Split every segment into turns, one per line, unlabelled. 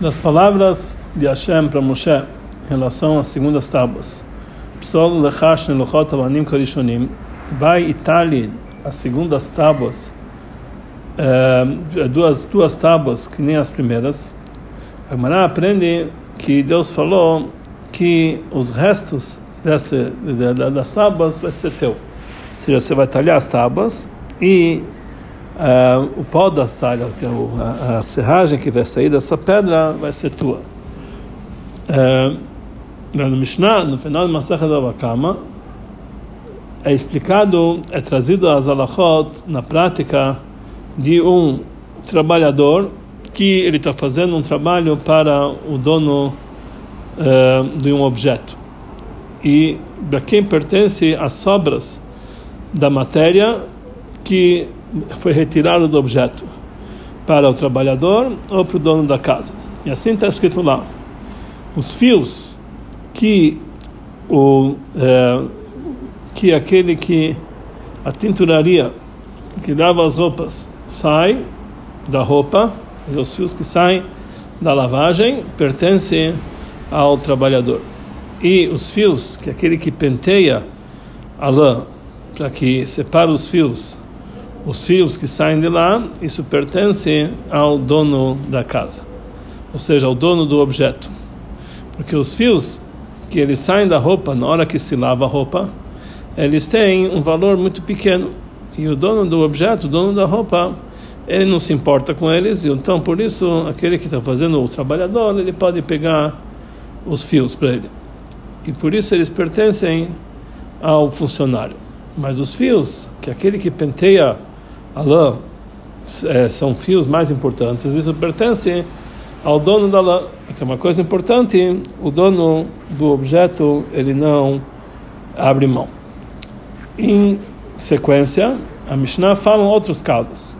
das palavras de Hashem para Moshe em relação às segundas tábuas. Psol lechash nelochot avanim korishonim. Vai itali as segundas tábuas, é, duas duas tábuas que nem as primeiras. A Gemara aprende que Deus falou que os restos dessa, das tábuas vai ser teu. Ou seja, você vai talhar as tábuas e uh, o pó das talhas, que é a, a, serragem que vai sair dessa pedra, vai ser tua. Uh, no Mishnah, no final de Masacha da é explicado, é trazido as alachot na prática de um trabalhador que ele está fazendo um trabalho para o dono uh, de um objeto. E para quem pertence as sobras da matéria que foi retirado do objeto para o trabalhador ou para o dono da casa. E assim está escrito lá. Os fios que o é, que aquele que a tinturaria que lava as roupas sai da roupa, os fios que saem da lavagem pertencem ao trabalhador. E os fios que aquele que penteia a lã para que separa os fios os fios que saem de lá, isso pertence ao dono da casa, ou seja, ao dono do objeto. Porque os fios que eles saem da roupa na hora que se lava a roupa, eles têm um valor muito pequeno. E o dono do objeto, o dono da roupa, ele não se importa com eles, então por isso aquele que está fazendo o trabalhador, ele pode pegar os fios para ele. E por isso eles pertencem ao funcionário. Mas os fios, que aquele que penteia a lã é, são fios mais importantes, isso pertence ao dono da lã, que é uma coisa importante, o dono do objeto ele não abre mão. Em sequência, a Mishnah fala outros casos.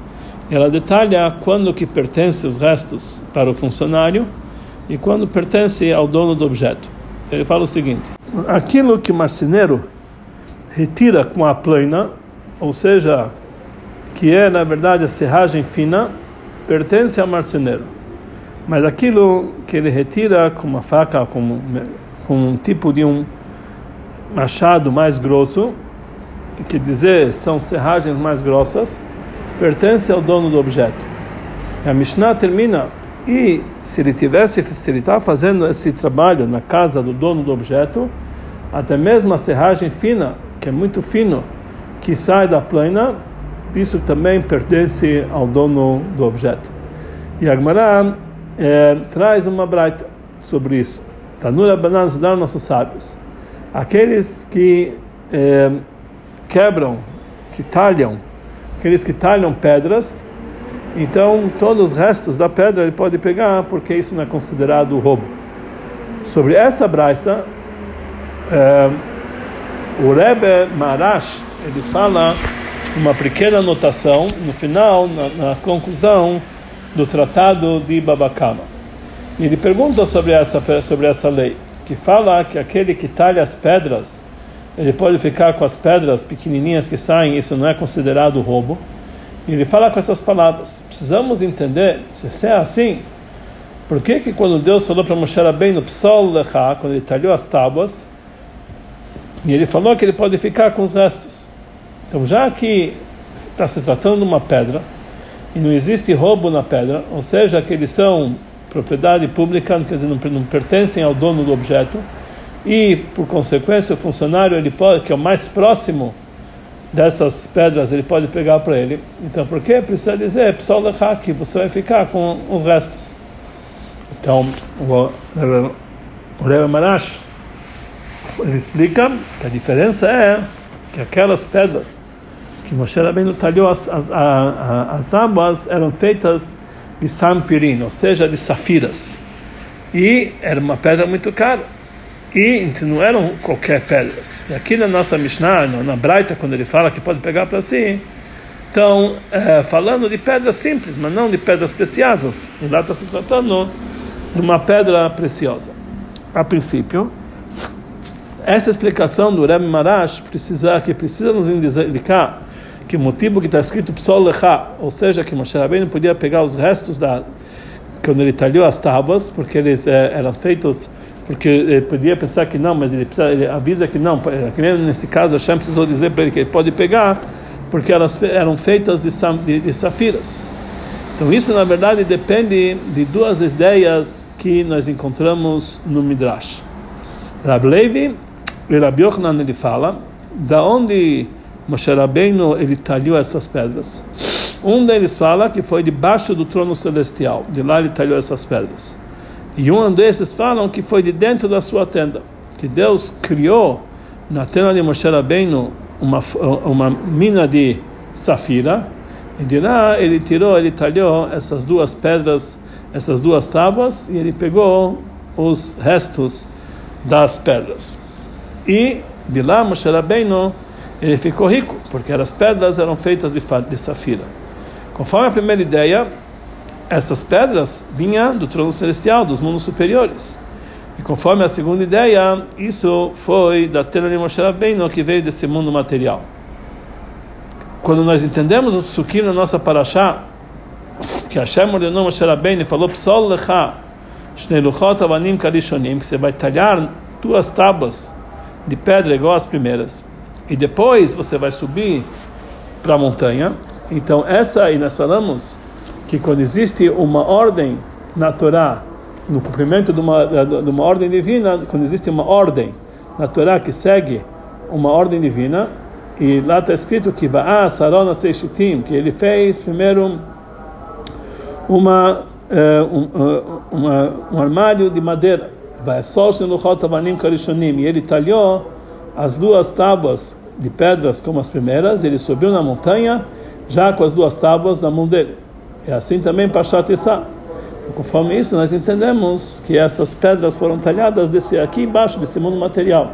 Ela detalha quando que pertence os restos para o funcionário e quando pertence ao dono do objeto. Ele fala o seguinte: aquilo que o marceneiro retira com a plana, ou seja, que é na verdade a serragem fina, pertence ao marceneiro. Mas aquilo que ele retira com uma faca, com, com um tipo de um machado mais grosso, quer dizer, são serragens mais grossas, pertence ao dono do objeto. A Mishnah termina e se ele tivesse, se ele está fazendo esse trabalho na casa do dono do objeto, até mesmo a serragem fina, que é muito fino, que sai da plana, isso também pertence ao dono do objeto. E a Gemara é, traz uma braita sobre isso. Tanura Banan dar nossos sábios. Aqueles que é, quebram, que talham, aqueles que talham pedras, então todos os restos da pedra ele pode pegar, porque isso não é considerado roubo. Sobre essa braita, é, o Rebbe Marash, ele fala uma pequena anotação no final, na, na conclusão do tratado de Babacama. Ele pergunta sobre essa, sobre essa lei, que fala que aquele que talha as pedras, ele pode ficar com as pedras pequenininhas que saem, isso não é considerado roubo. Ele fala com essas palavras. Precisamos entender, se é assim, por que que quando Deus falou para Moshe no Psol Lecha, quando ele talhou as tábuas, e ele falou que ele pode ficar com os restos. Então, já que está se tratando de uma pedra e não existe roubo na pedra, ou seja, que eles são propriedade pública, quer dizer, não, pertencem ao dono do objeto, e por consequência o funcionário ele pode, que é o mais próximo dessas pedras, ele pode pegar para ele. Então, por que precisa dizer pessoal que você vai ficar com os restos? Então, o, o Rebbe Marash ele explica que a diferença é que aquelas pedras que Moshe Rabbeinu talhou as, as, as, as eram feitas de sampirim, ou seja, de safiras. E era uma pedra muito cara. E não eram qualquer pedras. E aqui na nossa Mishnah, na Braita, quando ele fala que pode pegar para si, então, é, falando de pedras simples, mas não de pedras preciosas. E lá está se tratando de uma pedra preciosa. A princípio, essa explicação do Rebbe Marash precisa, que precisa nos indicar que o motivo que está escrito Psol Lecha, ou seja, que Moshe Rabbeinu podia pegar os restos da quando ele talhou as tábuas, porque eles é, eram feitos, porque ele podia pensar que não, mas ele, precisa, ele avisa que não, que nem nesse caso Hashem precisou dizer para ele que ele pode pegar, porque elas eram feitas de, de, de safiras. Então isso na verdade depende de duas ideias que nós encontramos no Midrash. Rab Levi e Rab Yochanan ele fala da onde Moshe Rabbeinu ele talhou essas pedras. Um deles fala que foi debaixo do trono celestial, de lá ele talhou essas pedras. E um desses falam que foi de dentro da sua tenda, que Deus criou na tenda de Moshe Rabbeinu uma, uma mina de safira, e de lá ele tirou, ele talhou essas duas pedras, essas duas tábuas, e ele pegou os restos das pedras. E de lá Moshe Rabbeinu ele ficou rico, porque as pedras eram feitas de, de safira. Conforme a primeira ideia, essas pedras vinham do trono celestial, dos mundos superiores. E conforme a segunda ideia, isso foi da tela de Moshe Rabbeinu que veio desse mundo material. Quando nós entendemos o psukim na nossa paraxá, que Hashem ordenou Moshe Rabbeinu e falou Psol lecha shnei luchot avanim karishonim, que você vai talhar duas tábuas de pedra igual as primeiras. E depois você vai subir para a montanha. Então, essa aí nós falamos que quando existe uma ordem na Torá, no cumprimento de uma, de uma ordem divina, quando existe uma ordem na Torá que segue uma ordem divina, e lá está escrito que Sarona Seishitim, que ele fez primeiro uma, um, uh, uma, um armário de madeira, e ele talhou as duas tábuas de pedras como as primeiras, ele subiu na montanha já com as duas tábuas na mão dele. E assim também Pashat Issa. Conforme isso, nós entendemos que essas pedras foram talhadas desse aqui embaixo desse mundo material.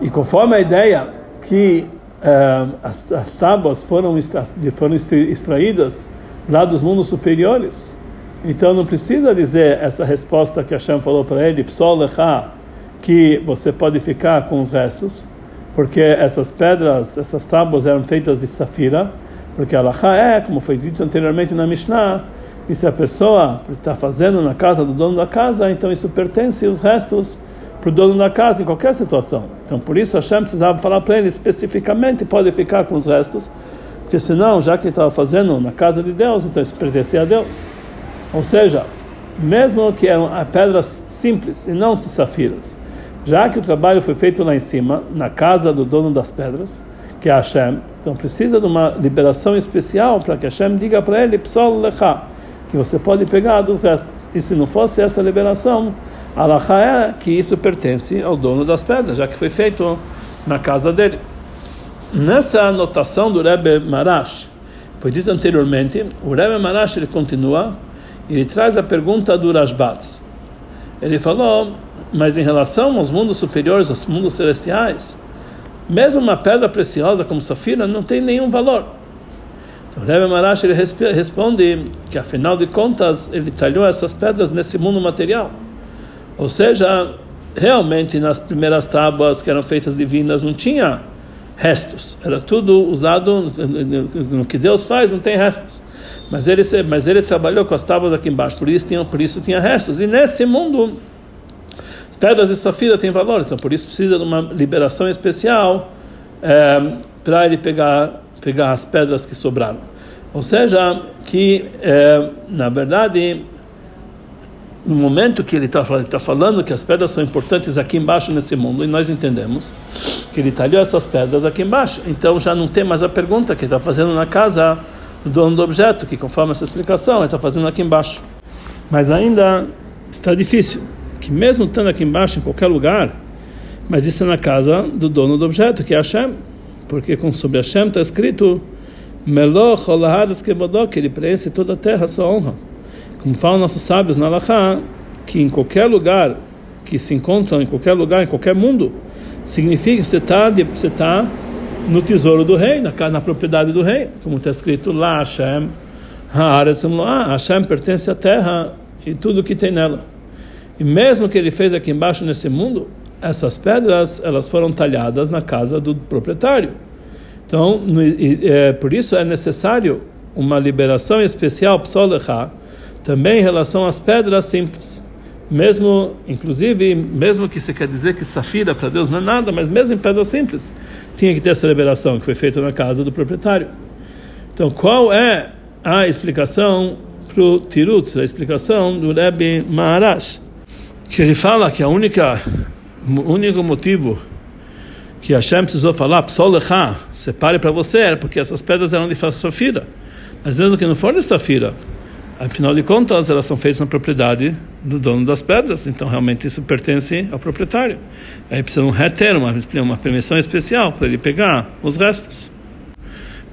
E conforme a ideia que uh, as, as tábuas foram, extra, foram extraídas lá dos mundos superiores, então não precisa dizer essa resposta que Hashem falou para ele, Psol Lecha, que você pode ficar com os restos, porque essas pedras, essas tábuas eram feitas de safira, porque a é, como foi dito anteriormente na Mishnah, e se a pessoa está fazendo na casa do dono da casa, então isso pertence os restos para o dono da casa em qualquer situação. Então por isso Hashem precisava falar para ele especificamente pode ficar com os restos, porque senão, já que ele estava fazendo na casa de Deus, então isso pertencia a Deus. Ou seja, mesmo que eram pedras simples e não safiras, já que o trabalho foi feito lá em cima, na casa do dono das pedras, que é Hashem, então precisa de uma liberação especial para que Hashem diga para ele, Psol lecha, que você pode pegar dos restos. E se não fosse essa liberação, Alaha é que isso pertence ao dono das pedras, já que foi feito na casa dele. Nessa anotação do Rebbe Marash, foi dito anteriormente, o Rebbe Marash ele continua, ele traz a pergunta do Rashbatz. Ele falou mas em relação aos mundos superiores, aos mundos celestiais, mesmo uma pedra preciosa como safira não tem nenhum valor. Então, o Rebbe Marash ele responde que, afinal de contas, ele talhou essas pedras nesse mundo material. Ou seja, realmente nas primeiras tábuas que eram feitas divinas não tinha restos. Era tudo usado no que Deus faz, não tem restos. Mas ele, mas ele trabalhou com as tábuas aqui embaixo, por isso tinha, por isso tinha restos. E nesse mundo pedras de safira têm valor, então por isso precisa de uma liberação especial é, para ele pegar, pegar as pedras que sobraram. Ou seja, que é, na verdade, no momento que ele está tá falando que as pedras são importantes aqui embaixo nesse mundo, e nós entendemos que ele talhou essas pedras aqui embaixo, então já não tem mais a pergunta que ele está fazendo na casa do dono do objeto, que conforme essa explicação ele está fazendo aqui embaixo. Mas ainda está difícil que mesmo estando aqui embaixo, em qualquer lugar, mas isso é na casa do dono do objeto, que é Hashem, porque sobre Hashem está escrito Meloch Olahadas Kebodok, que ele preenche toda a terra, sua honra. Como falam nossos sábios na Laha, que em qualquer lugar que se encontram, em qualquer lugar, em qualquer mundo, significa que você está você tá no tesouro do rei, na, na propriedade do rei, como está escrito lá, Hashem, Hashem pertence à terra e tudo que tem nela. E mesmo que ele fez aqui embaixo nesse mundo, essas pedras elas foram talhadas na casa do proprietário. Então, é, por isso é necessário uma liberação especial psolecha, também em relação às pedras simples. Mesmo, inclusive, mesmo que você quer dizer que safira para Deus não é nada, mas mesmo em pedras simples, tinha que ter essa liberação que foi feita na casa do proprietário. Então, qual é a explicação para o Tirutz, a explicação do Rebbe Maharash? Que ele fala que a única, o único motivo que Hashem precisou falar, separe para você, era porque essas pedras eram de safira. Mas mesmo que não for de safira, Afinal de contas, elas são feitas na propriedade do dono das pedras, então realmente isso pertence ao proprietário. Aí precisa um reter, uma, uma permissão especial para ele pegar os restos.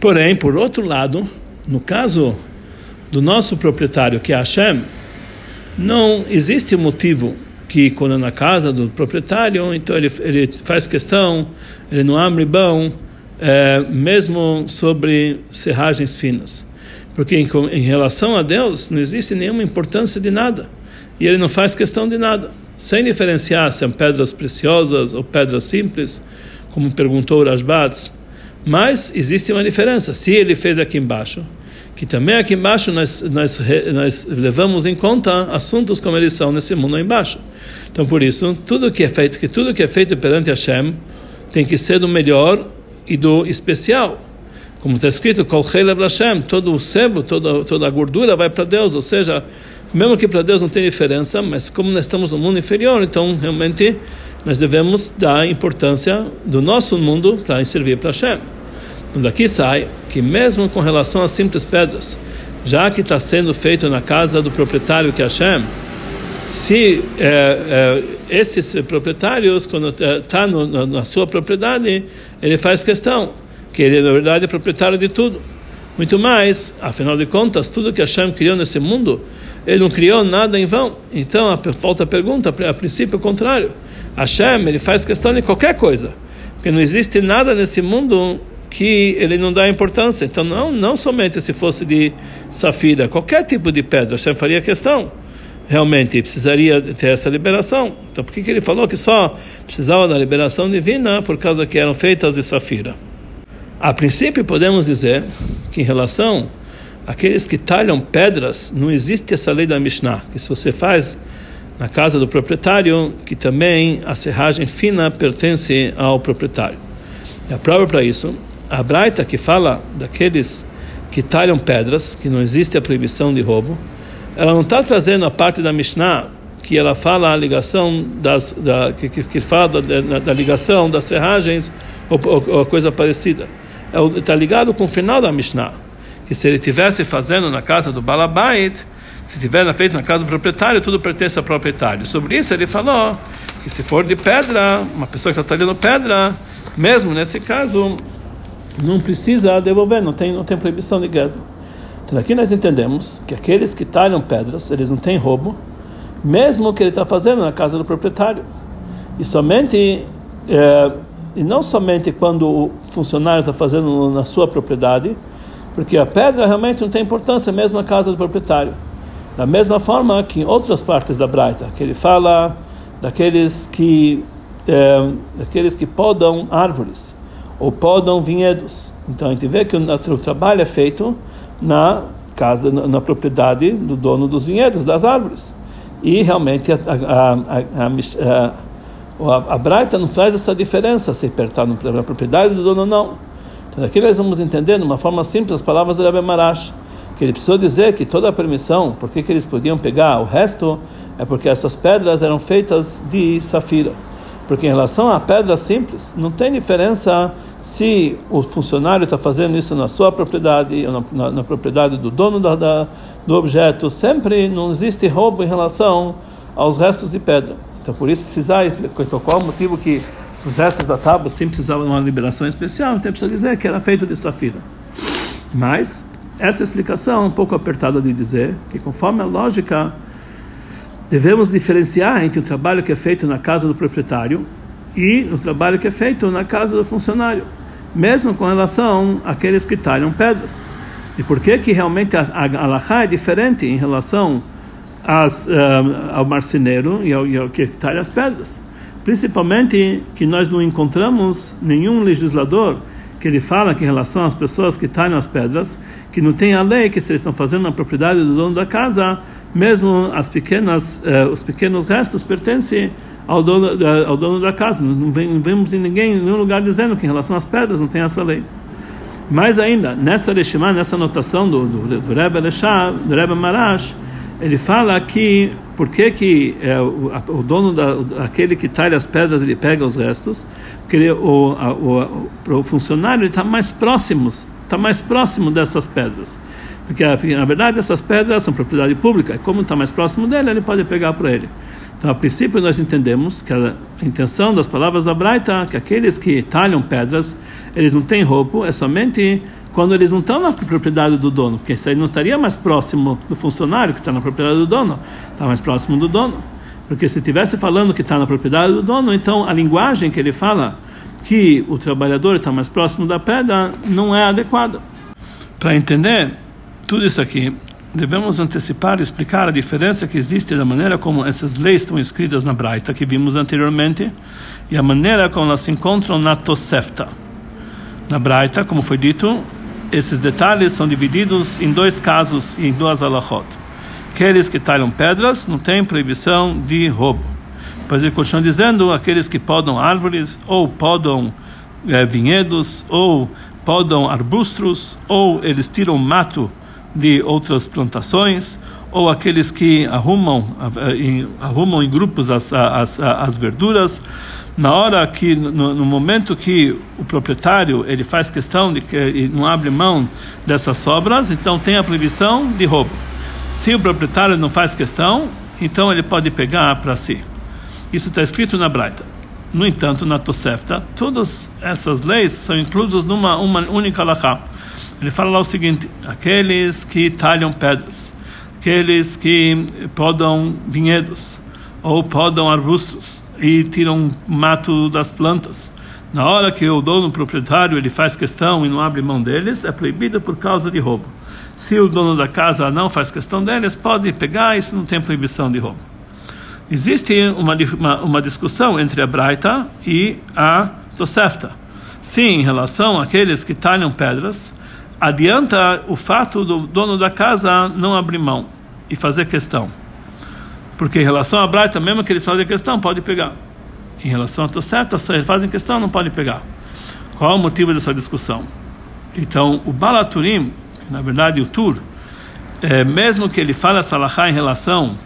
Porém, por outro lado, no caso do nosso proprietário, que é Hashem, não existe motivo que quando é na casa do proprietário, então ele, ele faz questão, ele não abre mão, é, mesmo sobre serragens finas. Porque em, em relação a Deus não existe nenhuma importância de nada. E ele não faz questão de nada. Sem diferenciar se são pedras preciosas ou pedras simples, como perguntou o. Mas existe uma diferença. Se ele fez aqui embaixo, que também aqui embaixo nós, nós, nós levamos em conta assuntos como eles são nesse mundo embaixo. Então, por isso, tudo que é feito, que tudo que é feito perante Hashem tem que ser do melhor e do especial. Como está escrito, todo o sebo, toda, toda a gordura vai para Deus, ou seja, mesmo que para Deus não tem diferença, mas como nós estamos no mundo inferior, então realmente nós devemos dar importância do nosso mundo para servir para Hashem. Daqui sai que mesmo com relação às simples pedras, já que está sendo feito na casa do proprietário que é Hashem, se é, é, esses proprietários, quando está na sua propriedade, ele faz questão que ele na verdade é proprietário de tudo. Muito mais, afinal de contas, tudo que Hashem criou nesse mundo, ele não criou nada em vão. Então, a, falta a pergunta, a princípio, é o contrário. Hashem, ele faz questão de qualquer coisa. Porque não existe nada nesse mundo que ele não dá importância. Então, não, não somente se fosse de safira, qualquer tipo de pedra, Hashem faria questão. Realmente precisaria ter essa liberação. Então, por que, que ele falou que só precisava da liberação divina por causa que eram feitas de safira? A princípio, podemos dizer que em relação àqueles que talham pedras, não existe essa lei da Mishnah, que se você faz na casa do proprietário, que também a serragem fina pertence ao proprietário. E a prova para isso, a Braita que fala daqueles que talham pedras, que não existe a proibição de roubo, ela não está trazendo a parte da Mishnah que ela fala a ligação das da, que, que, fala da, da, da, ligação das serragens ou, ou, ou coisa parecida está é ligado com o final da Mishnah, que se ele tivesse fazendo na casa do Balabait, se tiver feito na casa do proprietário, tudo pertence ao proprietário. Sobre isso ele falou que se for de pedra, uma pessoa que está talhando pedra, mesmo nesse caso, não precisa devolver, não tem, não tem proibição de guerra. Então aqui nós entendemos que aqueles que talham pedras, eles não têm roubo, mesmo que ele está fazendo na casa do proprietário. E somente é, e não somente quando o funcionário está fazendo na sua propriedade, porque a pedra realmente não tem importância mesmo na casa do proprietário. Da mesma forma que em outras partes da Braita, que ele fala daqueles que é, daqueles que podam árvores ou podam vinhedos. Então a gente vê que o, trabalho é feito na casa, na, na, propriedade do dono dos vinhedos, das árvores. E realmente a, a, a, a a, Braita não faz essa diferença se pertence na propriedade do dono ou não. Então aqui nós vamos entender de uma forma simples as palavras do Rebbe Marash, que ele precisou dizer que toda a permissão, por que eles podiam pegar o resto, é porque essas pedras eram feitas de safira. Porque em relação a pedras simples, não tem diferença se o funcionário está fazendo isso na sua propriedade na, na, na propriedade do dono da, da, do objeto. Sempre não existe roubo em relação aos restos de pedra. Então, por isso precisar, então, qual o motivo que os restos da tábua sempre precisavam de uma liberação especial? Então, precisa dizer que era feito de safira. Mas, essa explicação é um pouco apertada de dizer que, conforme a lógica, devemos diferenciar entre o trabalho que é feito na casa do proprietário e o trabalho que é feito na casa do funcionário, mesmo com relação àqueles que talham pedras. E por que que realmente a, a, é diferente em relação as, uh, ao marceneiro e ao, e ao que talha as pedras. Principalmente que nós não encontramos nenhum legislador que ele fala que em relação às pessoas que talham as pedras, que não tem a lei que se eles estão fazendo na propriedade do dono da casa, mesmo as pequenas, uh, os pequenos restos pertencem ao dono, uh, ao dono da casa. Não, vemos em ninguém, em nenhum lugar dizendo que em relação às pedras não tem essa lei. Mais ainda, nessa Reshimá, nessa anotação do, do, do Rebbe do Rebbe Marash, ele fala que por que, que é, o, o, dono da, aquele que talha as pedras ele pega os restos porque ele, o, a, o, o, funcionário está mais próximo está mais próximo dessas pedras. Porque, porque, na verdade essas pedras são propriedade pública e como está mais próximo dele ele pode pegar para ele. Então a princípio nós entendemos que a intenção das palavras da Braita que aqueles que talham pedras eles não têm roubo é somente quando eles não estão na propriedade do dono, porque isso aí não estaria mais próximo do funcionário que está na propriedade do dono, está mais próximo do dono. Porque se estivesse falando que está na propriedade do dono, então a linguagem que ele fala que o trabalhador está mais próximo da pedra não é adequada. Para entender tudo isso aqui, devemos antecipar e explicar a diferença que existe da maneira como essas leis estão escritas na Braita, que vimos anteriormente, e a maneira como elas se encontram na Tosefta. Na Braita, como foi dito, esses detalhes são divididos em dois casos e em duas alahot. Aqueles que talham pedras não têm proibição de roubo. Depois ele continua dizendo: aqueles que podam árvores, ou podam é, vinhedos, ou podam arbustos, ou eles tiram mato de outras plantações, ou aqueles que arrumam, eh, arrumam em grupos as, as, as verduras na hora que no, no, momento que o proprietário ele faz questão de que não abre mão dessas sobras, então tem a proibição de roubo. Se o proprietário não faz questão, então ele pode pegar para si. Isso está escrito na Braita. No entanto, na Tosefta, todas essas leis são inclusas numa uma única lacha. Ele fala lá o seguinte: aqueles que talham pedras, aqueles que podam vinhedos ou podam arbustos, e tiram mato das plantas. Na hora que o dono o proprietário ele faz questão e não abre mão deles, é proibido por causa de roubo. Se o dono da casa não faz questão deles, pode pegar, isso não tem proibição de roubo. Existe uma, uma, uma discussão entre a Braita e a Tosefta. Sim, em relação àqueles que talham pedras, adianta o fato do dono da casa não abrir mão e fazer questão. Porque em relação a Braita, mesmo que eles fazem questão, pode pegar. Em relação a Tosefta, se eles fazem questão, não pode pegar. Qual é o motivo dessa discussão? Então, o Balaturim, na verdade o Tur, é, mesmo que ele fala salahá em relação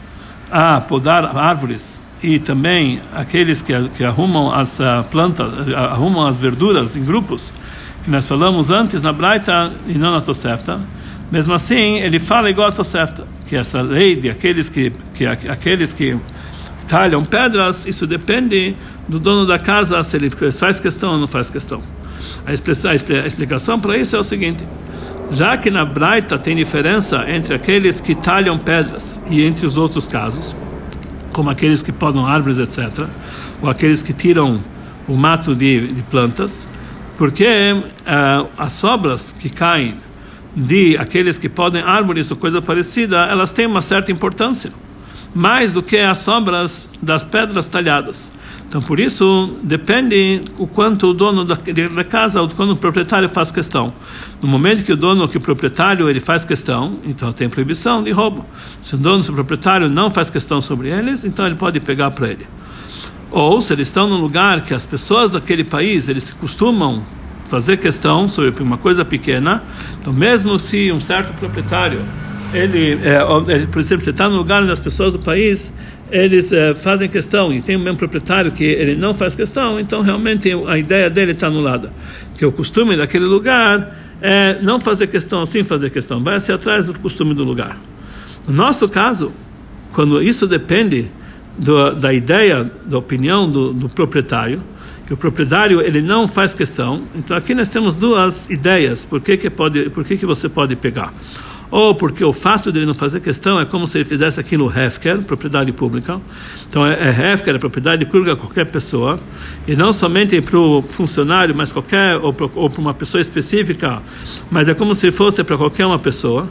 a podar árvores e também aqueles que, que arrumam as uh, plantas, uh, arrumam as verduras em grupos, que nós falamos antes na Braita e não na Tosefta, mesmo assim, ele fala igual a Tosefta, que essa lei de aqueles que, que aqueles que talham pedras, isso depende do dono da casa, se ele faz questão ou não faz questão. A, a explicação para isso é o seguinte: já que na Braita tem diferença entre aqueles que talham pedras e entre os outros casos, como aqueles que podam árvores, etc., ou aqueles que tiram o mato de, de plantas, porque uh, as sobras que caem de aqueles que podem árvores ou coisa parecida, elas têm uma certa importância, mais do que as sombras das pedras talhadas. Então, por isso, depende o quanto o dono da, da casa, ou quando o proprietário faz questão. No momento que o dono, que o proprietário, ele faz questão, então tem proibição de roubo. Se o dono, se o proprietário não faz questão sobre eles, então ele pode pegar para ele. Ou se eles estão num lugar que as pessoas daquele país, eles costumam fazer questão sobre uma coisa pequena, então mesmo se um certo proprietário, ele, é, ele por exemplo, você está no lugar onde as pessoas do país eles é, fazem questão e tem o mesmo proprietário que ele não faz questão, então realmente a ideia dele está anulada. Que o costume daquele lugar é não fazer questão assim, fazer questão, vai ser atrás do costume do lugar. No nosso caso, quando isso depende do, da ideia, da opinião do, do proprietário, que o proprietário ele não faz questão. Então aqui nós temos duas ideias por que que pode, por que que você pode pegar. Ou porque o fato de ele não fazer questão é como se ele fizesse aquilo Hefker, propriedade pública. Então é, é Hefker, é propriedade pública de qualquer pessoa. E não somente para o funcionário, mas qualquer, ou para uma pessoa específica, mas é como se fosse para qualquer uma pessoa.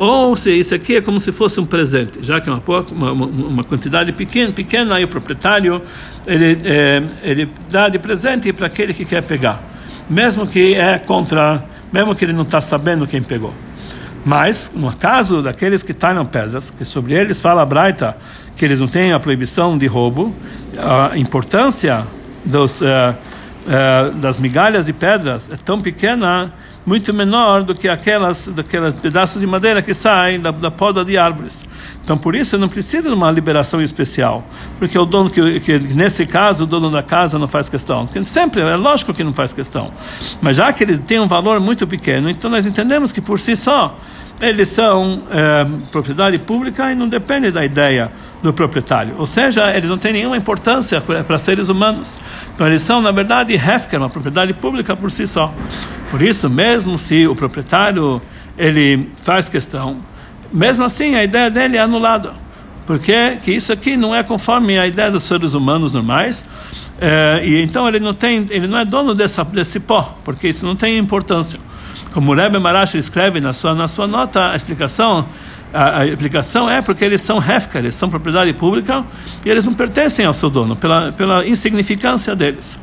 Ou se isso aqui é como se fosse um presente, já que é uma, uma, uma quantidade pequena, pequena, aí o proprietário ele, é, ele dá de presente para aquele que quer pegar, mesmo que é contra, mesmo que ele não está sabendo quem pegou. Mas, no caso daqueles que talham pedras, que sobre eles fala a Braita que eles não têm a proibição de roubo, a importância dos, uh, uh, das migalhas de pedras é tão pequena muito menor do que aquelas, daquelas pedaços de madeira que saem da, da poda de árvores. Então, por isso, não precisa de uma liberação especial, porque o dono, que, que nesse caso, o dono da casa não faz questão. Porque sempre, é lógico que não faz questão. Mas já que eles têm um valor muito pequeno, então nós entendemos que por si só, eles são é, propriedade pública e não depende da ideia do proprietário. Ou seja, eles não têm nenhuma importância para seres humanos. Então, eles são, na verdade, Hefker, uma propriedade pública por si só. Por isso, mesmo se o proprietário ele faz questão, mesmo assim a ideia dele é anulada. Porque que isso aqui não é conforme a ideia dos seres humanos normais. É, e então ele não tem, ele não é dono dessa, desse pó, porque isso não tem importância. Como o Rebbe Marash escreve na sua, na sua nota, a explicação a, a explicação é porque eles são hefker, eles são propriedade pública e eles não pertencem ao seu dono, pela, pela insignificância deles.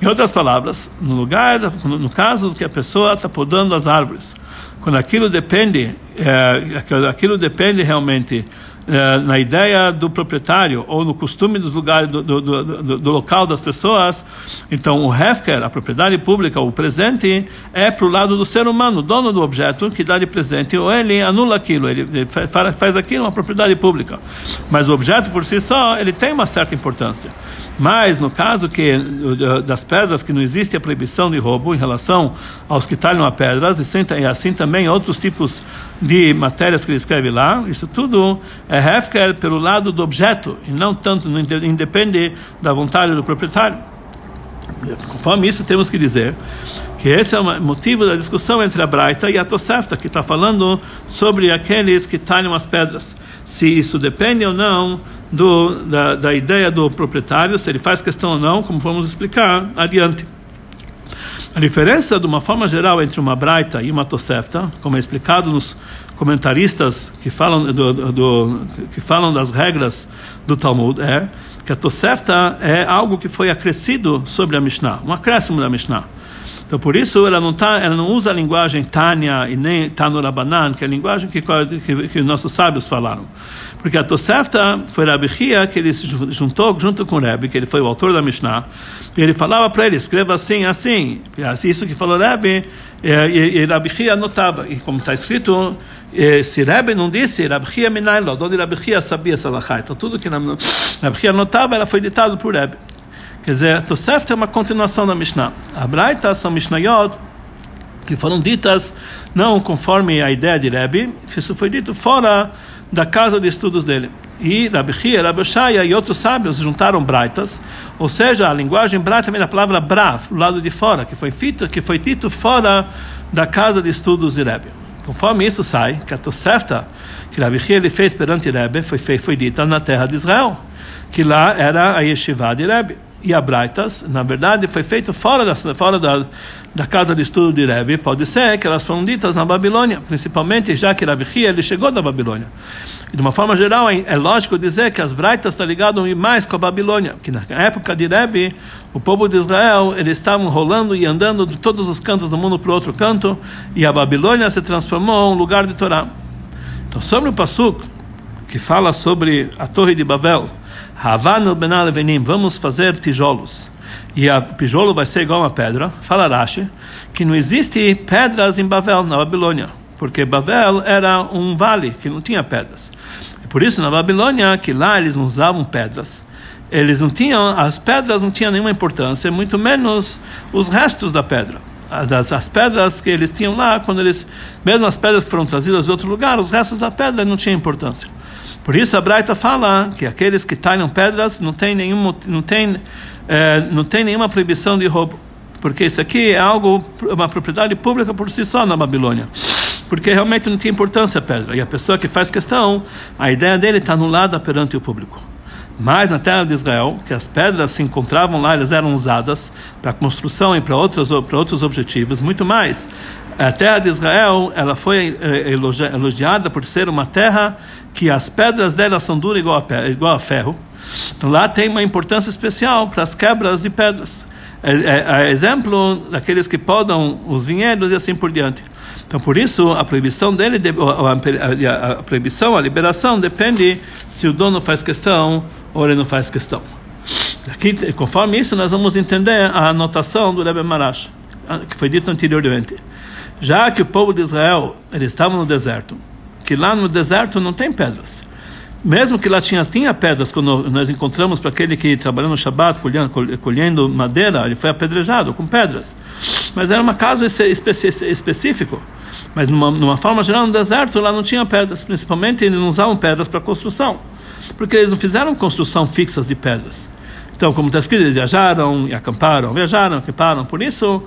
Em outras palavras, no lugar, no caso que a pessoa está podando as árvores, quando aquilo depende, é, aquilo depende realmente na ideia do proprietário ou no costume dos lugares do, do, do, do local das pessoas, então o Hefker, a propriedade pública, o presente, é para o lado do ser humano, dono do objeto, que dá de presente, ou ele anula aquilo, ele faz aquilo uma propriedade pública. Mas o objeto por si só, ele tem uma certa importância. Mas no caso que das pedras que não existe a proibição de roubo em relação aos que talham a pedras e assim também outros tipos de matérias que ele escreve lá, isso tudo é hefker pelo lado do objeto e não tanto não independe da vontade do proprietário. Conforme isso temos que dizer que esse é o motivo da discussão entre a Braita e a Tosefta, que está falando sobre aqueles que talham as pedras. Se isso depende ou não do, da, da ideia do proprietário, se ele faz questão ou não, como vamos explicar adiante. A diferença, de uma forma geral, entre uma Braita e uma Tosefta, como é explicado nos comentaristas que falam, do, do, que falam das regras do Talmud, é que a Tosefta é algo que foi acrescido sobre a Mishnah, um acréscimo da Mishnah. Então, por isso, ela não, tá, ela não usa a linguagem Tânia e nem Tanurabanan, que é a linguagem que, que, que nossos sábios falaram. Porque a Tosefta foi Rabi Chia, que ele se juntou junto com o Rebbe, que ele foi o autor da Mishnah, e ele falava para ele, escreva assim, assim. Isso que falou Rebbe, e, e, e Rabi Chia anotava. E como está escrito, se Rebbe não disse, Rabi Chia Minailo, onde Rabi Chia sabia essa Então, tudo que Rabi Chia anotava, ela foi ditado por Rebbe. Quer dizer, Tosefta é uma continuação da Mishnah. A Braita são Mishnayot que foram ditas não conforme a ideia de Rebbe, isso foi dito fora da casa de estudos dele. E Rabi Rabi Shaya e outros sábios juntaram braitas, ou seja, a linguagem braita vem da palavra brav, do lado de fora, que foi dito, que foi dito fora da casa de estudos de Rebbe. Conforme isso sai, que a Tosefta, que Rabi ele fez perante Rebbe, foi, foi dita na terra de Israel, que lá era a yeshiva de Rebbe e a Braitas, na verdade, foi feito fora da, fora da, da casa de estudo de Rebbe. Pode ser que elas foram ditas na Babilônia, principalmente já que Rabi ele chegou da Babilônia. De uma forma geral, é, lógico dizer que as Braitas estão ligadas mais com a Babilônia, que na época de Rebbe, o povo de Israel, eles estavam rolando e andando de todos os cantos do mundo para o outro canto, e a Babilônia se transformou em um lugar de Torá. Então, sobre o Passuk, que fala sobre a Torre de Babel, vamos fazer tijolos. E o tijolo vai ser igual a uma pedra. Fala Rashi que não existe pedras em Babel, na Babilônia, porque Babel era um vale que não tinha pedras. E por isso na Babilônia que lá eles não usavam pedras. Eles não tinham, as pedras não tinham nenhuma importância, muito menos os restos da pedra. As, as, pedras que eles tinham lá, quando eles, mesmo as pedras que foram trazidas de outro lugar, os restos da pedra não tinham importância. Por isso a Braita fala que aqueles que talham pedras não tem, nenhum, não tem, é, não tem nenhuma proibição de roubo. Porque isso aqui é algo, uma propriedade pública por si só na Babilônia. Porque realmente não tem importância a pedra. E a pessoa que faz questão, a ideia dele está anulada perante o público. Mas na terra de Israel, que as pedras se encontravam lá, elas eram usadas para construção e para outros, para outros objetivos, muito mais. A terra de Israel, ela foi eh, elogiada por ser uma terra que as pedras dela são duras igual a, igual a ferro. Então lá tem uma importância especial para as quebras de pedras. É, é, é exemplo daqueles que podam os vinhedos e assim por diante. Então, por isso, a proibição dele, a, proibição, a liberação, depende se o dono faz questão ou ele não faz questão. Aqui, conforme isso, nós vamos entender a anotação do Rebbe Marash, que foi dito anteriormente. Já que o povo de Israel, eles estavam no deserto, que lá no deserto não tem pedras. Mesmo que lá tinha, tinha pedras, quando nós encontramos para aquele que trabalhou no Shabat, colhendo, colhendo madeira, ele foi apedrejado com pedras. Mas era um caso específico. Mas, numa, numa forma geral, no deserto, lá não tinha pedras. Principalmente, eles não usavam pedras para construção. Porque eles não fizeram construção fixas de pedras. Então, como está escrito, eles viajaram e acamparam, viajaram, acamparam. Por isso,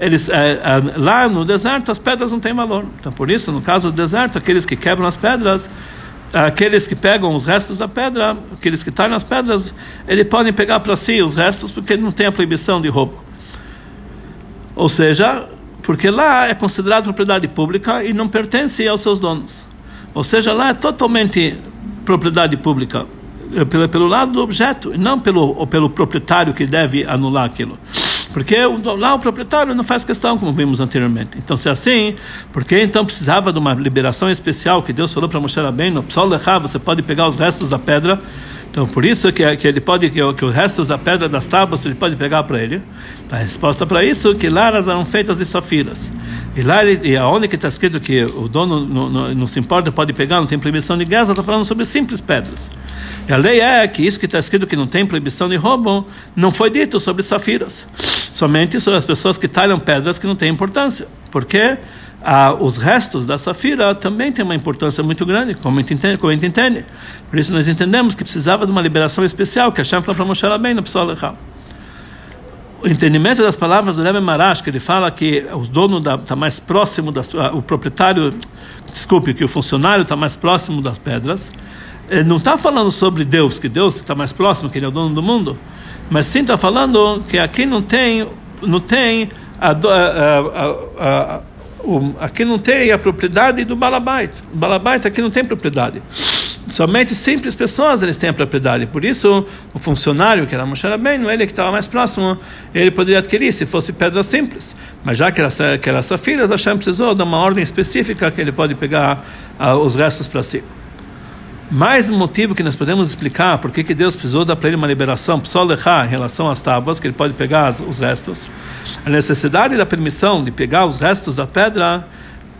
eles é, é, lá no deserto as pedras não têm valor. Então, por isso, no caso do deserto, aqueles que quebram as pedras, aqueles que pegam os restos da pedra, aqueles que estão nas pedras, eles podem pegar para si os restos porque não tem a proibição de roubo. Ou seja, porque lá é considerado propriedade pública e não pertence aos seus donos. Ou seja, lá é totalmente propriedade pública pelo, pelo lado do objeto e não pelo, pelo proprietário que deve anular aquilo. Porque lá o proprietário não faz questão, como vimos anteriormente. Então, se é assim, porque então precisava de uma liberação especial que Deus falou para Moshe Rabbeinu, você pode pegar os restos da pedra então, por isso que, que ele pode que, que os restos da pedra das tábuas ele pode pegar para ele. A resposta para isso é que lá elas eram feitas de safiras. E lá e aonde que está escrito que o dono não, não, não, se importa, pode pegar, não tem proibição de guerra, está falando sobre simples pedras. E a lei é que isso que está escrito que não tem proibição de roubo, não foi dito sobre safiras. Somente sobre as pessoas que talham pedras que não têm importância. Porque ah, os restos da safira também têm uma importância muito grande, como a gente entende. Como a gente entende. Por isso nós entendemos que precisava de uma liberação especial, que a Hashem falou para Moshe Rabbeinu, pessoal o entendimento das palavras do Rebbe Marash, que ele fala que o dono está mais próximo, das, o proprietário, desculpe, que o funcionário está mais próximo das pedras, ele não está falando sobre Deus, que Deus está mais próximo, que ele é o dono do mundo, mas sim está falando que aqui não tem, não tem a, a, a, aqui não tem a propriedade do balabait. O balabait aqui não tem propriedade. Somente simples pessoas eles têm a propriedade. Por isso, o funcionário, que era Moshe ele que estava mais próximo, ele poderia adquirir se fosse pedra simples. Mas já que era, que era safiras, precisou de uma ordem específica que ele pode pegar uh, os restos para si. Mais um motivo que nós podemos explicar por que Deus precisou dar para ele uma liberação em relação às tábuas, que ele pode pegar os restos. A necessidade da permissão de pegar os restos da pedra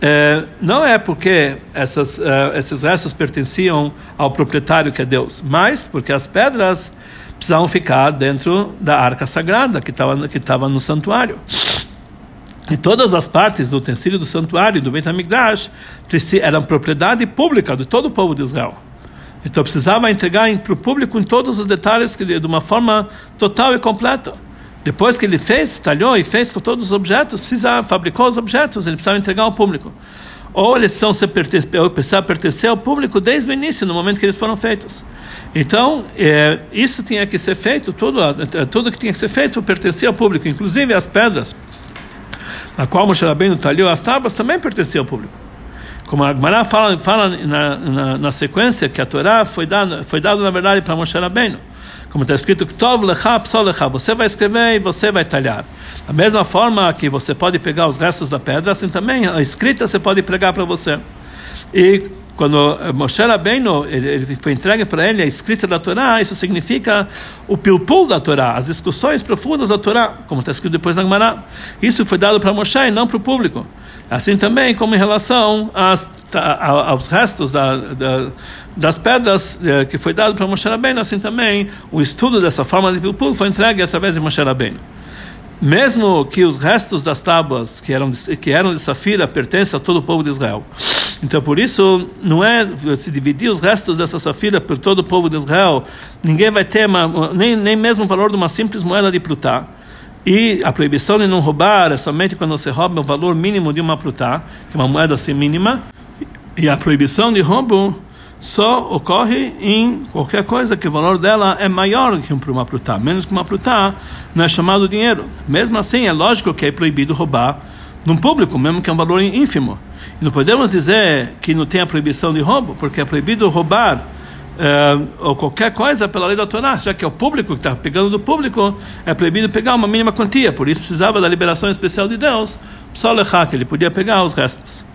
é, não é porque essas, é, esses restos pertenciam ao proprietário que é Deus, mas porque as pedras precisavam ficar dentro da arca sagrada que estava que estava no santuário. E todas as partes do utensílio do santuário do Beit HaMikdash eram propriedade pública de todo o povo de Israel. Então precisava entregar para o público em todos os detalhes de uma forma total e completa. Depois que ele fez, talhou e fez com todos os objetos, precisa, fabricou os objetos, ele precisava entregar ao público. Ou eles precisam ser pertencer, precisar pertencer ao público desde o início, no momento que eles foram feitos. Então, é, isso tinha que ser feito, tudo, tudo que tinha que ser feito pertencia ao público, inclusive as pedras, a qual Moshe Rabbeinu talhou as tábuas, também pertencia ao público. Como a Gemara fala, fala na, na, na, sequência que a Torá foi dada, foi dada na verdade para Moshe Rabbeinu. Como está escrito, você vai escrever e você vai talhar. Da mesma forma que você pode pegar os restos da pedra, assim também a escrita você pode pregar para você. E quando Moshe Rabbeinu, ele, ele foi entregue para ele a escrita da Torá, isso significa o pilpul da Torá, as discussões profundas da Torá, como está escrito depois na Gemara. Isso foi dado para Moshe e não para o público. Assim também como em relação às, aos restos da, da, das pedras eh, que foi dado para Moshe Rabbeinu, assim também o estudo dessa forma de Pilpul foi entregue através de Moshe Rabbeinu. Mesmo que os restos das tábuas que eram, que eram de safira pertencem a todo o povo de Israel. Então, por isso, não é se dividir os restos dessa safira por todo o povo de Israel, ninguém vai ter uma, nem, nem mesmo o valor de uma simples moeda de prutá. E a proibição de não roubar é somente quando você rouba o valor mínimo de uma prutá, que é uma moeda assim mínima. E a proibição de roubo só ocorre em qualquer coisa que o valor dela é maior que uma prutá. Menos que uma prutá não é chamado dinheiro. Mesmo assim, é lógico que é proibido roubar num público, mesmo que é um valor ínfimo. E não podemos dizer que não tem a proibição de roubo, porque é proibido roubar uh, ou qualquer coisa pela lei da Torá, já que é o público que está pegando do público, é proibido pegar uma mínima quantia, por isso precisava da liberação especial de Deus, só que ele podia pegar os restos.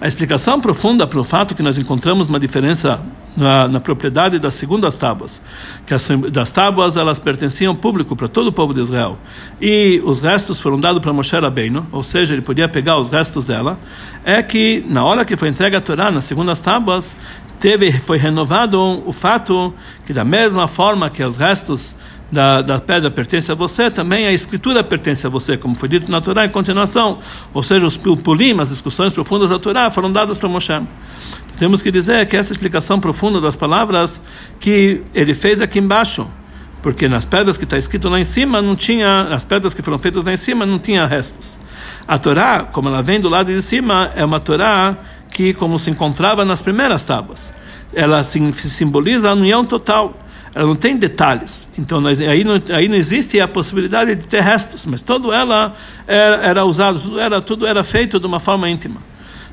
A explicação profunda para o fato que nós encontramos uma diferença na, na propriedade das segundas tábuas, que as das tábuas elas pertenciam ao público para todo o povo de Israel e os restos foram dados para Moshe Rabbeinu, ou seja, ele podia pegar os restos dela, é que na hora que foi entregue a Torá nas segundas tábuas teve foi renovado o fato que da mesma forma que os restos da, da pedra pertence a você, também a escritura pertence a você, como foi dito na Torá em continuação. Ou seja, os pilpulim, as discussões profundas da Torá, foram dadas para Moshe. Temos que dizer que essa explicação profunda das palavras que ele fez aqui embaixo, porque nas pedras que está escrito lá em cima não tinha, as pedras que foram feitas lá em cima não tinha restos. A Torá, como ela vem do lado de cima, é uma Torá que, como se encontrava nas primeiras tábuas, ela simboliza a união total ela não tem detalhes. Então aí, não, aí não existe a possibilidade de ter restos, mas todo ela era, era usado, tudo era, tudo era feito de uma forma íntima.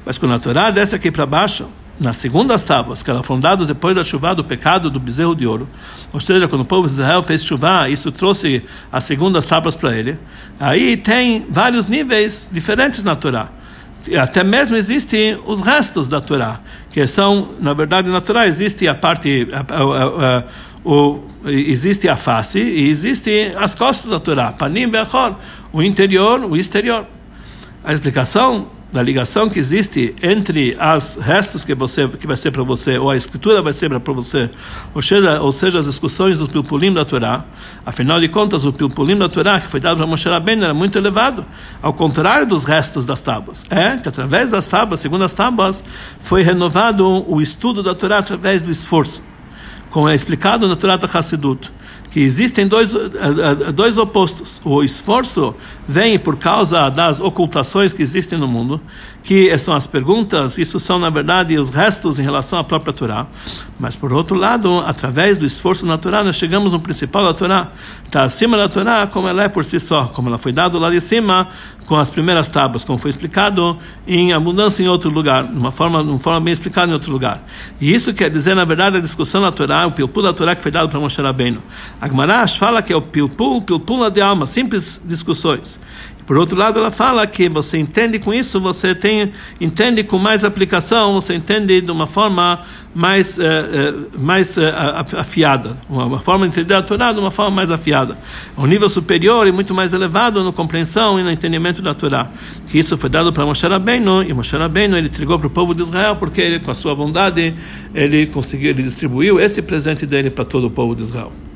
Mas quando a Torá desce aqui para baixo, nas segundas tábuas, que eram fundadas depois da chuva do pecado do bezerro de ouro, ou seja, quando o povo de Israel fez chuva, isso trouxe as segundas tábuas para ele. Aí tem vários níveis diferentes na Torá até mesmo existem os restos da Torá, que são, na verdade, na Torá existe a parte, a, a, a, o, existe a face e existe as costas da Torá, panim beachor, o interior, o exterior. A explicação da ligação que existe entre as restos que você que vai ser para você ou a escritura vai ser para você, ou seja, ou seja, as discussões do pilpulim da Torá. Afinal de contas, o pilpulim da Torá que foi dado para Moshe Rabbeinu era muito elevado, ao contrário dos restos das tábuas. É que através das tábuas, segundo as tábuas, foi renovado o estudo da Torá através do esforço como é explicado na Torá Hassidut, que existem dois, eh, eh, dois opostos. O esforço vem por causa das ocultações que existem no mundo, que são as perguntas, isso são, na verdade, os restos em relação à própria Torá. Mas, por outro lado, através do esforço natural, nós chegamos no principal da Torá. Está acima da Torá como ela é por si só, como ela foi dada lá de cima, com as primeiras tábuas, como foi explicado em abundância em outro lugar, de uma forma, uma forma bem explicada em outro lugar. E isso quer dizer, na verdade, a discussão Torá, o pilpul da Torá que foi dado para Moshe Rabbeinu. Agmarash fala que é o pilpul, pilpul de alma, simples discussões. Por outro lado, ela fala que você entende com isso, você tem entende com mais aplicação, você entende de uma forma mais uh, uh, mais uh, afiada, uma forma de entender a Torá de uma forma mais afiada, um nível superior e muito mais elevado na compreensão e no entendimento da Torá. Que isso foi dado para Moshe Rabbeinu e Moshe Rabbeinu ele entregou para o povo de Israel porque ele com a sua bondade ele conseguiu ele distribuiu esse presente dele para todo o povo de Israel.